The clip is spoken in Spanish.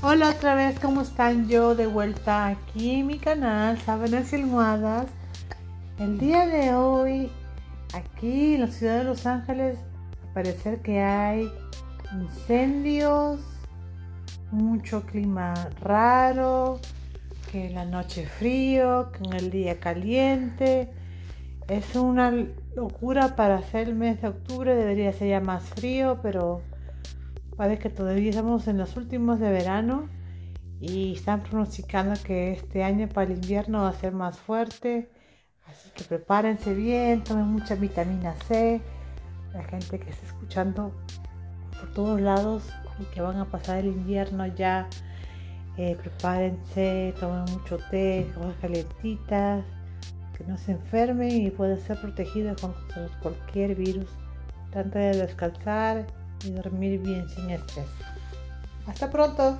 Hola otra vez, ¿cómo están? Yo de vuelta aquí en mi canal, Sábanas y Almohadas. El día de hoy, aquí en la ciudad de Los Ángeles, parece que hay incendios, mucho clima raro, que la noche frío, que en el día caliente. Es una locura para hacer el mes de octubre, debería ser ya más frío, pero parece que todavía estamos en los últimos de verano y están pronosticando que este año para el invierno va a ser más fuerte. Así que prepárense bien, tomen mucha vitamina C. La gente que está escuchando por todos lados y que van a pasar el invierno ya, eh, prepárense, tomen mucho té, cosas calentitas, que no se enfermen y pueden ser protegidos contra cualquier virus. Trata de descansar y dormir bien sin estrés. Hasta pronto.